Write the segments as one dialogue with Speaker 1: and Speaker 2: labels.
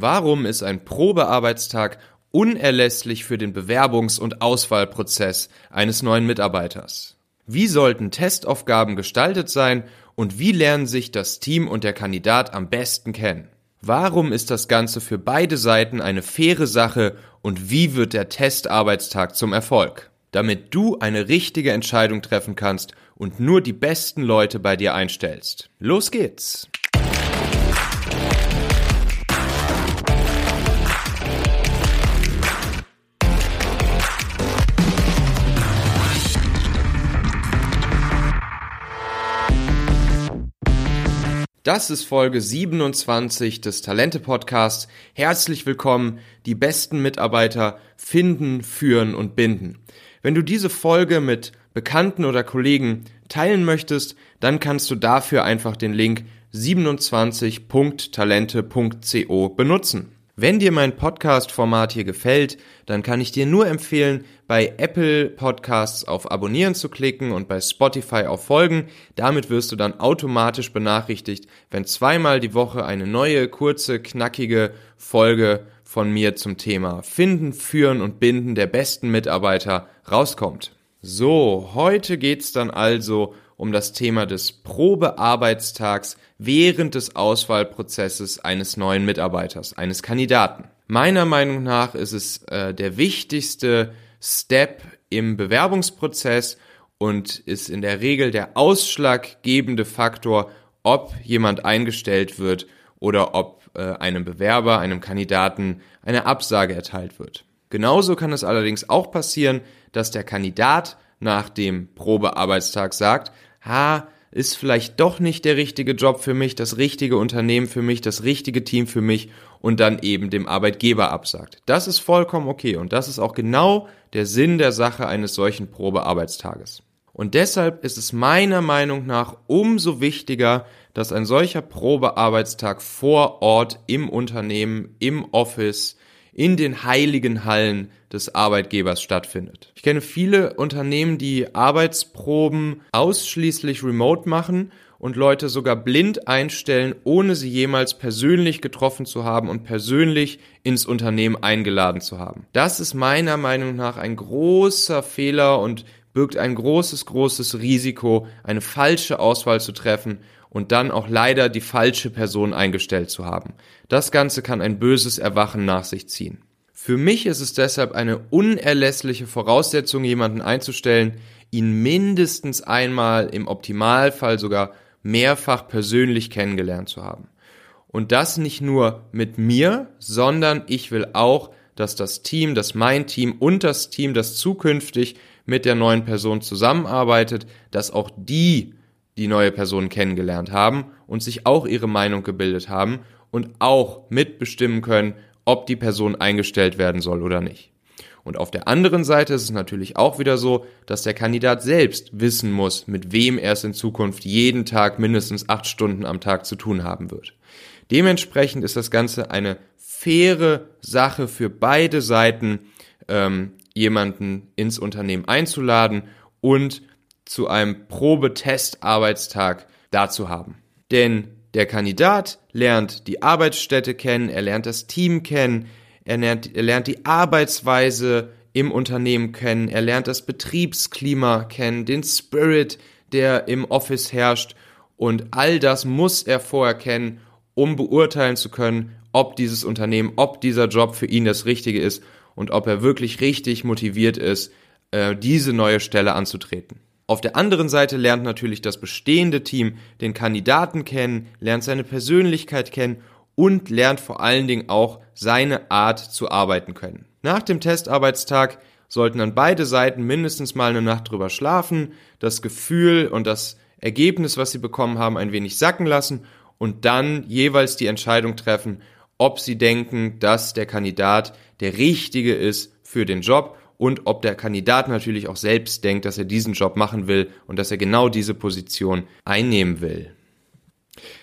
Speaker 1: Warum ist ein Probearbeitstag unerlässlich für den Bewerbungs- und Auswahlprozess eines neuen Mitarbeiters? Wie sollten Testaufgaben gestaltet sein und wie lernen sich das Team und der Kandidat am besten kennen? Warum ist das Ganze für beide Seiten eine faire Sache und wie wird der Testarbeitstag zum Erfolg? Damit du eine richtige Entscheidung treffen kannst und nur die besten Leute bei dir einstellst. Los geht's! Das ist Folge 27 des Talente Podcasts. Herzlich willkommen. Die besten Mitarbeiter finden, führen und binden. Wenn du diese Folge mit Bekannten oder Kollegen teilen möchtest, dann kannst du dafür einfach den Link 27.talente.co benutzen. Wenn dir mein Podcast-Format hier gefällt, dann kann ich dir nur empfehlen, bei Apple Podcasts auf Abonnieren zu klicken und bei Spotify auf Folgen. Damit wirst du dann automatisch benachrichtigt, wenn zweimal die Woche eine neue, kurze, knackige Folge von mir zum Thema Finden, Führen und Binden der besten Mitarbeiter rauskommt. So, heute geht's dann also um das Thema des Probearbeitstags während des Auswahlprozesses eines neuen Mitarbeiters, eines Kandidaten. Meiner Meinung nach ist es äh, der wichtigste Step im Bewerbungsprozess und ist in der Regel der ausschlaggebende Faktor, ob jemand eingestellt wird oder ob äh, einem Bewerber, einem Kandidaten eine Absage erteilt wird. Genauso kann es allerdings auch passieren, dass der Kandidat nach dem Probearbeitstag sagt, ha, ist vielleicht doch nicht der richtige Job für mich, das richtige Unternehmen für mich, das richtige Team für mich und dann eben dem Arbeitgeber absagt. Das ist vollkommen okay und das ist auch genau der Sinn der Sache eines solchen Probearbeitstages. Und deshalb ist es meiner Meinung nach umso wichtiger, dass ein solcher Probearbeitstag vor Ort im Unternehmen, im Office, in den heiligen Hallen des Arbeitgebers stattfindet. Ich kenne viele Unternehmen, die Arbeitsproben ausschließlich remote machen und Leute sogar blind einstellen, ohne sie jemals persönlich getroffen zu haben und persönlich ins Unternehmen eingeladen zu haben. Das ist meiner Meinung nach ein großer Fehler und birgt ein großes, großes Risiko, eine falsche Auswahl zu treffen und dann auch leider die falsche Person eingestellt zu haben. Das Ganze kann ein böses Erwachen nach sich ziehen. Für mich ist es deshalb eine unerlässliche Voraussetzung, jemanden einzustellen, ihn mindestens einmal, im Optimalfall sogar mehrfach persönlich kennengelernt zu haben. Und das nicht nur mit mir, sondern ich will auch, dass das Team, dass mein Team und das Team, das zukünftig mit der neuen Person zusammenarbeitet, dass auch die die neue Person kennengelernt haben und sich auch ihre Meinung gebildet haben und auch mitbestimmen können, ob die Person eingestellt werden soll oder nicht. Und auf der anderen Seite ist es natürlich auch wieder so, dass der Kandidat selbst wissen muss, mit wem er es in Zukunft jeden Tag mindestens acht Stunden am Tag zu tun haben wird. Dementsprechend ist das Ganze eine faire Sache für beide Seiten, ähm, jemanden ins Unternehmen einzuladen und zu einem Probetestarbeitstag dazu haben. Denn der Kandidat lernt die Arbeitsstätte kennen, er lernt das Team kennen, er lernt, er lernt die Arbeitsweise im Unternehmen kennen, er lernt das Betriebsklima kennen, den Spirit, der im Office herrscht und all das muss er vorher kennen, um beurteilen zu können, ob dieses Unternehmen, ob dieser Job für ihn das Richtige ist und ob er wirklich richtig motiviert ist, äh, diese neue Stelle anzutreten. Auf der anderen Seite lernt natürlich das bestehende Team den Kandidaten kennen, lernt seine Persönlichkeit kennen und lernt vor allen Dingen auch seine Art zu arbeiten können. Nach dem Testarbeitstag sollten dann beide Seiten mindestens mal eine Nacht drüber schlafen, das Gefühl und das Ergebnis, was sie bekommen haben, ein wenig sacken lassen und dann jeweils die Entscheidung treffen, ob sie denken, dass der Kandidat der richtige ist für den Job und ob der Kandidat natürlich auch selbst denkt, dass er diesen Job machen will und dass er genau diese Position einnehmen will.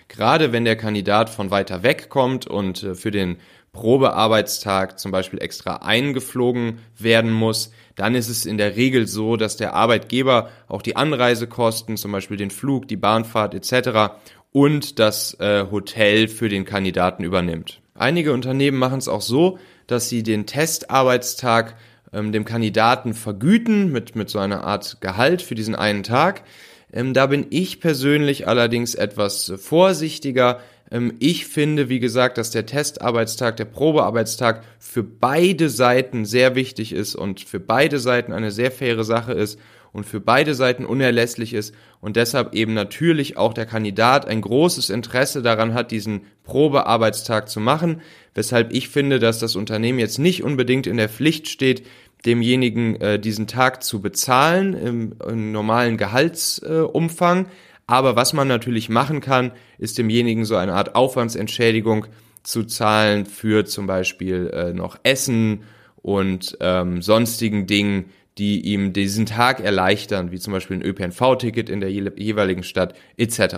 Speaker 1: Gerade wenn der Kandidat von weiter weg kommt und äh, für den Probearbeitstag zum Beispiel extra eingeflogen werden muss, dann ist es in der Regel so, dass der Arbeitgeber auch die Anreisekosten, zum Beispiel den Flug, die Bahnfahrt etc. und das äh, Hotel für den Kandidaten übernimmt. Einige Unternehmen machen es auch so, dass sie den Testarbeitstag ähm, dem Kandidaten vergüten mit, mit so einer Art Gehalt für diesen einen Tag. Ähm, da bin ich persönlich allerdings etwas vorsichtiger. Ähm, ich finde, wie gesagt, dass der Testarbeitstag, der Probearbeitstag für beide Seiten sehr wichtig ist und für beide Seiten eine sehr faire Sache ist und für beide Seiten unerlässlich ist und deshalb eben natürlich auch der Kandidat ein großes Interesse daran hat, diesen Probearbeitstag zu machen, weshalb ich finde, dass das Unternehmen jetzt nicht unbedingt in der Pflicht steht, demjenigen äh, diesen Tag zu bezahlen im, im normalen Gehaltsumfang. Äh, Aber was man natürlich machen kann, ist demjenigen so eine Art Aufwandsentschädigung zu zahlen für zum Beispiel äh, noch Essen und ähm, sonstigen Dingen, die ihm diesen Tag erleichtern, wie zum Beispiel ein ÖPNV-Ticket in der jeweiligen Stadt etc.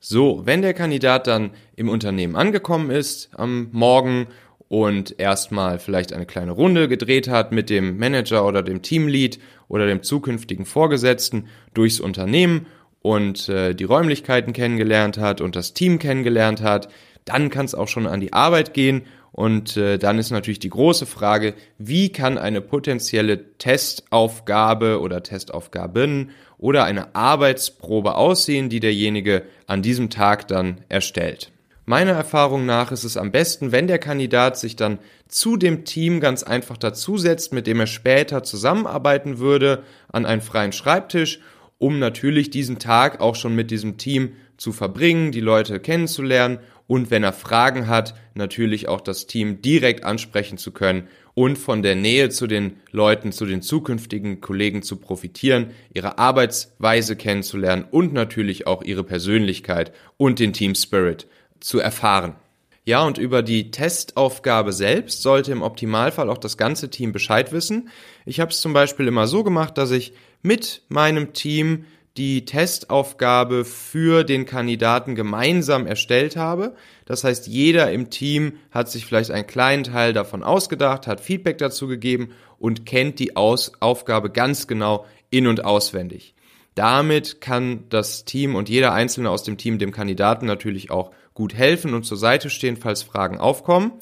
Speaker 1: So, wenn der Kandidat dann im Unternehmen angekommen ist am Morgen und erstmal vielleicht eine kleine Runde gedreht hat mit dem Manager oder dem Teamlead oder dem zukünftigen Vorgesetzten durchs Unternehmen und äh, die Räumlichkeiten kennengelernt hat und das Team kennengelernt hat, dann kann es auch schon an die Arbeit gehen und äh, dann ist natürlich die große Frage, wie kann eine potenzielle Testaufgabe oder Testaufgaben oder eine Arbeitsprobe aussehen, die derjenige an diesem Tag dann erstellt. Meiner Erfahrung nach ist es am besten, wenn der Kandidat sich dann zu dem Team ganz einfach dazusetzt, mit dem er später zusammenarbeiten würde, an einen freien Schreibtisch, um natürlich diesen Tag auch schon mit diesem Team zu verbringen, die Leute kennenzulernen und wenn er Fragen hat, natürlich auch das Team direkt ansprechen zu können und von der Nähe zu den Leuten, zu den zukünftigen Kollegen zu profitieren, ihre Arbeitsweise kennenzulernen und natürlich auch ihre Persönlichkeit und den Team Spirit zu erfahren. Ja, und über die Testaufgabe selbst sollte im Optimalfall auch das ganze Team Bescheid wissen. Ich habe es zum Beispiel immer so gemacht, dass ich mit meinem Team die Testaufgabe für den Kandidaten gemeinsam erstellt habe. Das heißt, jeder im Team hat sich vielleicht einen kleinen Teil davon ausgedacht, hat Feedback dazu gegeben und kennt die Aus Aufgabe ganz genau in und auswendig. Damit kann das Team und jeder Einzelne aus dem Team dem Kandidaten natürlich auch gut helfen und zur Seite stehen, falls Fragen aufkommen.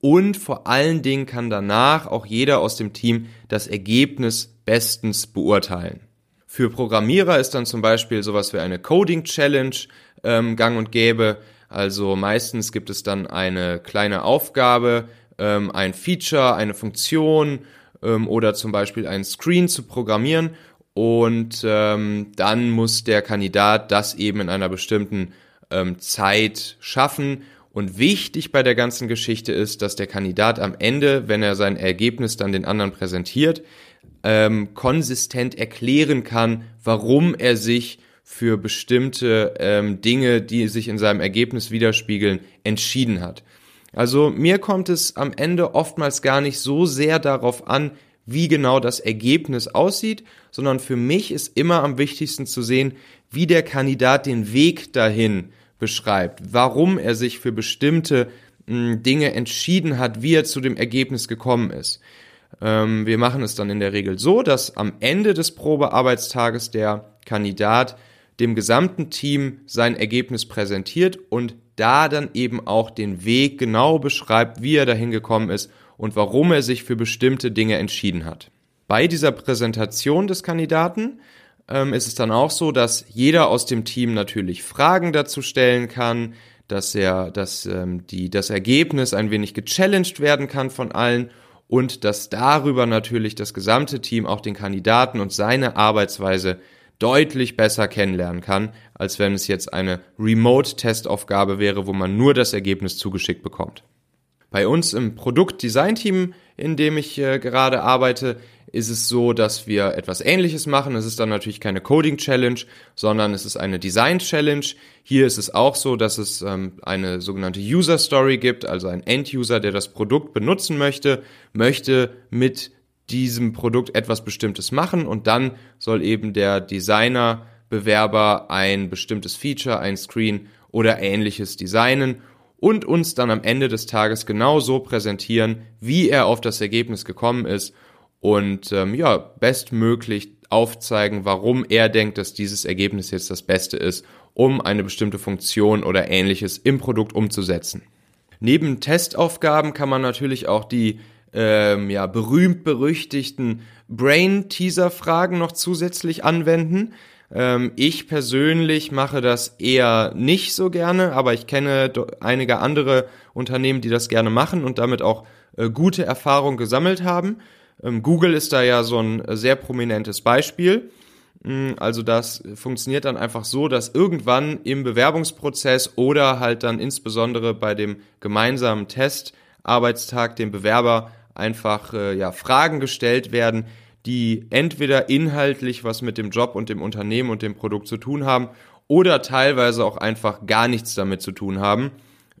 Speaker 1: Und vor allen Dingen kann danach auch jeder aus dem Team das Ergebnis bestens beurteilen. Für Programmierer ist dann zum Beispiel sowas wie eine Coding Challenge ähm, gang und gäbe. Also meistens gibt es dann eine kleine Aufgabe, ähm, ein Feature, eine Funktion ähm, oder zum Beispiel ein Screen zu programmieren und ähm, dann muss der Kandidat das eben in einer bestimmten ähm, Zeit schaffen. Und wichtig bei der ganzen Geschichte ist, dass der Kandidat am Ende, wenn er sein Ergebnis dann den anderen präsentiert, ähm, konsistent erklären kann, warum er sich für bestimmte ähm, Dinge, die sich in seinem Ergebnis widerspiegeln, entschieden hat. Also mir kommt es am Ende oftmals gar nicht so sehr darauf an, wie genau das Ergebnis aussieht, sondern für mich ist immer am wichtigsten zu sehen, wie der Kandidat den Weg dahin beschreibt, warum er sich für bestimmte hm, Dinge entschieden hat, wie er zu dem Ergebnis gekommen ist. Ähm, wir machen es dann in der Regel so, dass am Ende des Probearbeitstages der Kandidat dem gesamten Team sein Ergebnis präsentiert und da dann eben auch den Weg genau beschreibt, wie er dahin gekommen ist und warum er sich für bestimmte Dinge entschieden hat. Bei dieser Präsentation des Kandidaten ähm, ist es dann auch so, dass jeder aus dem Team natürlich Fragen dazu stellen kann, dass er, dass ähm, die, das Ergebnis ein wenig gechallenged werden kann von allen und dass darüber natürlich das gesamte Team auch den Kandidaten und seine Arbeitsweise deutlich besser kennenlernen kann, als wenn es jetzt eine Remote-Testaufgabe wäre, wo man nur das Ergebnis zugeschickt bekommt. Bei uns im Produktdesign-Team, in dem ich äh, gerade arbeite, ist es so, dass wir etwas Ähnliches machen. Es ist dann natürlich keine Coding Challenge, sondern es ist eine Design Challenge. Hier ist es auch so, dass es ähm, eine sogenannte User Story gibt, also ein End-User, der das Produkt benutzen möchte, möchte mit diesem Produkt etwas Bestimmtes machen und dann soll eben der Designer Bewerber ein bestimmtes Feature, ein Screen oder ähnliches designen und uns dann am Ende des Tages genau so präsentieren, wie er auf das Ergebnis gekommen ist und ähm, ja, bestmöglich aufzeigen, warum er denkt, dass dieses Ergebnis jetzt das Beste ist, um eine bestimmte Funktion oder ähnliches im Produkt umzusetzen. Neben Testaufgaben kann man natürlich auch die ähm, ja, berühmt-berüchtigten Brain-Teaser-Fragen noch zusätzlich anwenden. Ähm, ich persönlich mache das eher nicht so gerne, aber ich kenne einige andere Unternehmen, die das gerne machen und damit auch äh, gute Erfahrungen gesammelt haben. Ähm, Google ist da ja so ein sehr prominentes Beispiel. Mm, also das funktioniert dann einfach so, dass irgendwann im Bewerbungsprozess oder halt dann insbesondere bei dem gemeinsamen Testarbeitstag dem Bewerber einfach äh, ja Fragen gestellt werden, die entweder inhaltlich was mit dem Job und dem Unternehmen und dem Produkt zu tun haben oder teilweise auch einfach gar nichts damit zu tun haben,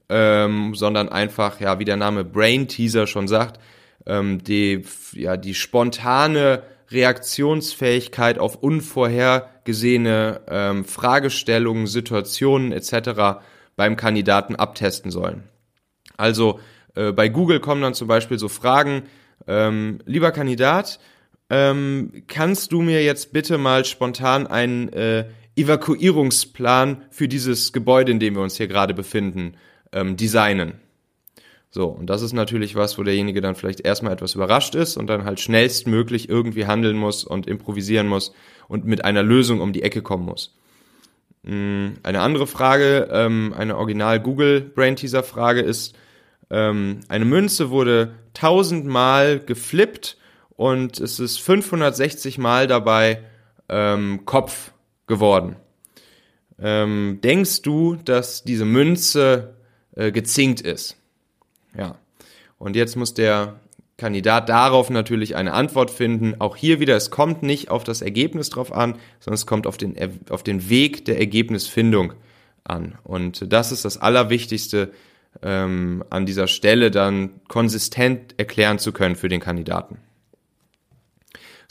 Speaker 1: ähm, sondern einfach, ja, wie der Name Brain Teaser schon sagt, ähm, die, ja, die spontane Reaktionsfähigkeit auf unvorhergesehene ähm, Fragestellungen, Situationen etc. beim Kandidaten abtesten sollen. Also äh, bei Google kommen dann zum Beispiel so Fragen, ähm, lieber Kandidat, ähm, kannst du mir jetzt bitte mal spontan einen äh, Evakuierungsplan für dieses Gebäude, in dem wir uns hier gerade befinden, ähm, designen? So, und das ist natürlich was, wo derjenige dann vielleicht erstmal etwas überrascht ist und dann halt schnellstmöglich irgendwie handeln muss und improvisieren muss und mit einer Lösung um die Ecke kommen muss. Hm, eine andere Frage, ähm, eine Original Google Brain Teaser Frage ist, ähm, eine Münze wurde tausendmal geflippt und es ist 560 Mal dabei ähm, Kopf geworden. Ähm, denkst du, dass diese Münze äh, gezinkt ist? Ja. Und jetzt muss der Kandidat darauf natürlich eine Antwort finden. Auch hier wieder, es kommt nicht auf das Ergebnis drauf an, sondern es kommt auf den, auf den Weg der Ergebnisfindung an. Und das ist das Allerwichtigste ähm, an dieser Stelle dann konsistent erklären zu können für den Kandidaten.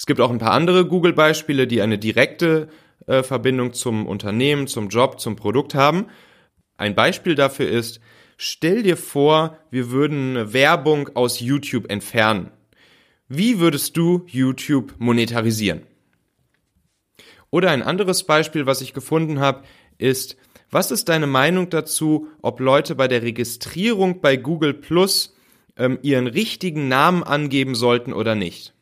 Speaker 1: Es gibt auch ein paar andere Google-Beispiele, die eine direkte äh, Verbindung zum Unternehmen, zum Job, zum Produkt haben. Ein Beispiel dafür ist, stell dir vor, wir würden Werbung aus YouTube entfernen. Wie würdest du YouTube monetarisieren? Oder ein anderes Beispiel, was ich gefunden habe, ist, was ist deine Meinung dazu, ob Leute bei der Registrierung bei Google Plus ähm, ihren richtigen Namen angeben sollten oder nicht?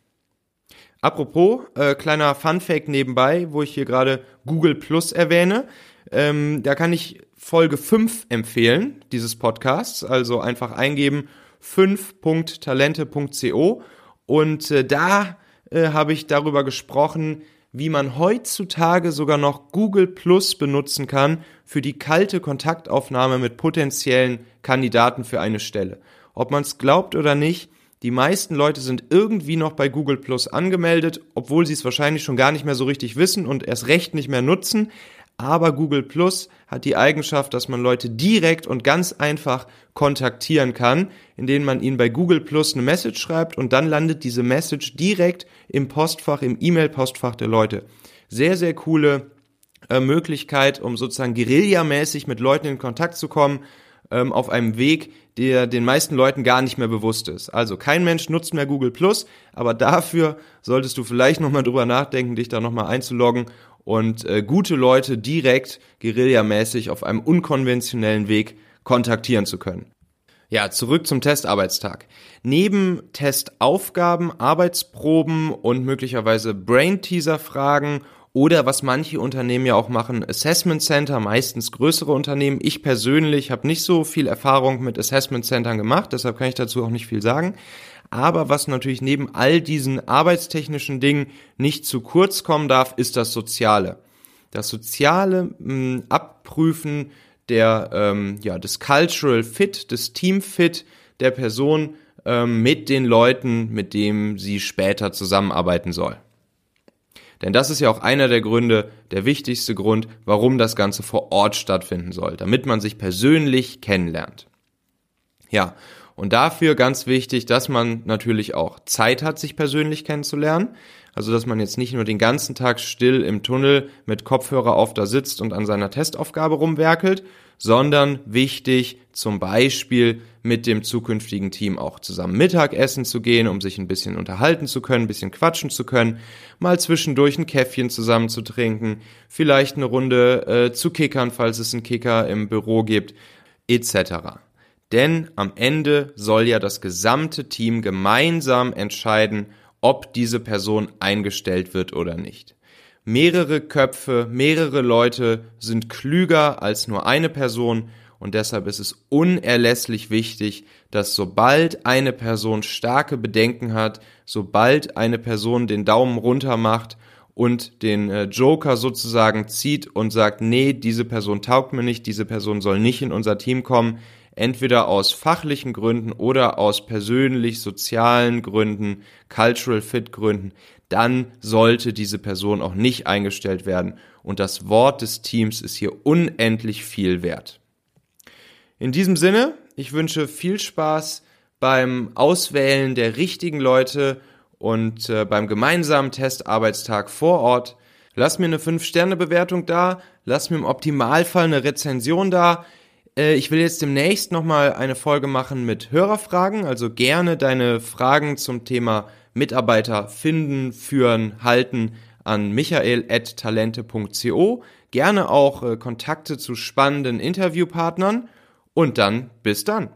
Speaker 1: Apropos, äh, kleiner Fun-Fact nebenbei, wo ich hier gerade Google Plus erwähne. Ähm, da kann ich Folge 5 empfehlen, dieses Podcasts. Also einfach eingeben 5.talente.co und äh, da äh, habe ich darüber gesprochen, wie man heutzutage sogar noch Google Plus benutzen kann für die kalte Kontaktaufnahme mit potenziellen Kandidaten für eine Stelle. Ob man es glaubt oder nicht, die meisten Leute sind irgendwie noch bei Google Plus angemeldet, obwohl sie es wahrscheinlich schon gar nicht mehr so richtig wissen und erst recht nicht mehr nutzen. Aber Google Plus hat die Eigenschaft, dass man Leute direkt und ganz einfach kontaktieren kann, indem man ihnen bei Google Plus eine Message schreibt und dann landet diese Message direkt im Postfach, im E-Mail-Postfach der Leute. Sehr, sehr coole äh, Möglichkeit, um sozusagen guerillamäßig mit Leuten in Kontakt zu kommen, ähm, auf einem Weg, der den meisten Leuten gar nicht mehr bewusst ist. Also kein Mensch nutzt mehr Google Plus, aber dafür solltest du vielleicht nochmal drüber nachdenken, dich da nochmal einzuloggen und äh, gute Leute direkt guerillamäßig auf einem unkonventionellen Weg kontaktieren zu können. Ja, zurück zum Testarbeitstag. Neben Testaufgaben, Arbeitsproben und möglicherweise Brain-Teaser-Fragen oder was manche Unternehmen ja auch machen, Assessment Center, meistens größere Unternehmen. Ich persönlich habe nicht so viel Erfahrung mit Assessment Centern gemacht, deshalb kann ich dazu auch nicht viel sagen. Aber was natürlich neben all diesen arbeitstechnischen Dingen nicht zu kurz kommen darf, ist das Soziale. Das soziale mh, hm, Abprüfen der, ähm, ja, des Cultural Fit, des Team Fit der Person ähm, mit den Leuten, mit denen sie später zusammenarbeiten soll. Denn das ist ja auch einer der Gründe, der wichtigste Grund, warum das Ganze vor Ort stattfinden soll, damit man sich persönlich kennenlernt. Ja, und dafür ganz wichtig, dass man natürlich auch Zeit hat, sich persönlich kennenzulernen. Also, dass man jetzt nicht nur den ganzen Tag still im Tunnel mit Kopfhörer auf da sitzt und an seiner Testaufgabe rumwerkelt, sondern wichtig, zum Beispiel mit dem zukünftigen Team auch zusammen Mittagessen zu gehen, um sich ein bisschen unterhalten zu können, ein bisschen quatschen zu können, mal zwischendurch ein Käffchen zusammen zu trinken, vielleicht eine Runde äh, zu kickern, falls es einen Kicker im Büro gibt, etc. Denn am Ende soll ja das gesamte Team gemeinsam entscheiden, ob diese Person eingestellt wird oder nicht. Mehrere Köpfe, mehrere Leute sind klüger als nur eine Person und deshalb ist es unerlässlich wichtig, dass sobald eine Person starke Bedenken hat, sobald eine Person den Daumen runter macht und den äh, Joker sozusagen zieht und sagt, nee, diese Person taugt mir nicht, diese Person soll nicht in unser Team kommen, entweder aus fachlichen Gründen oder aus persönlich sozialen Gründen, cultural fit Gründen, dann sollte diese Person auch nicht eingestellt werden und das Wort des Teams ist hier unendlich viel wert. In diesem Sinne, ich wünsche viel Spaß beim Auswählen der richtigen Leute und äh, beim gemeinsamen Testarbeitstag vor Ort. Lass mir eine 5-Sterne-Bewertung da, lass mir im Optimalfall eine Rezension da. Äh, ich will jetzt demnächst nochmal eine Folge machen mit Hörerfragen, also gerne deine Fragen zum Thema Mitarbeiter finden, führen, halten an michael.talente.co. Gerne auch äh, Kontakte zu spannenden Interviewpartnern und dann bis dann.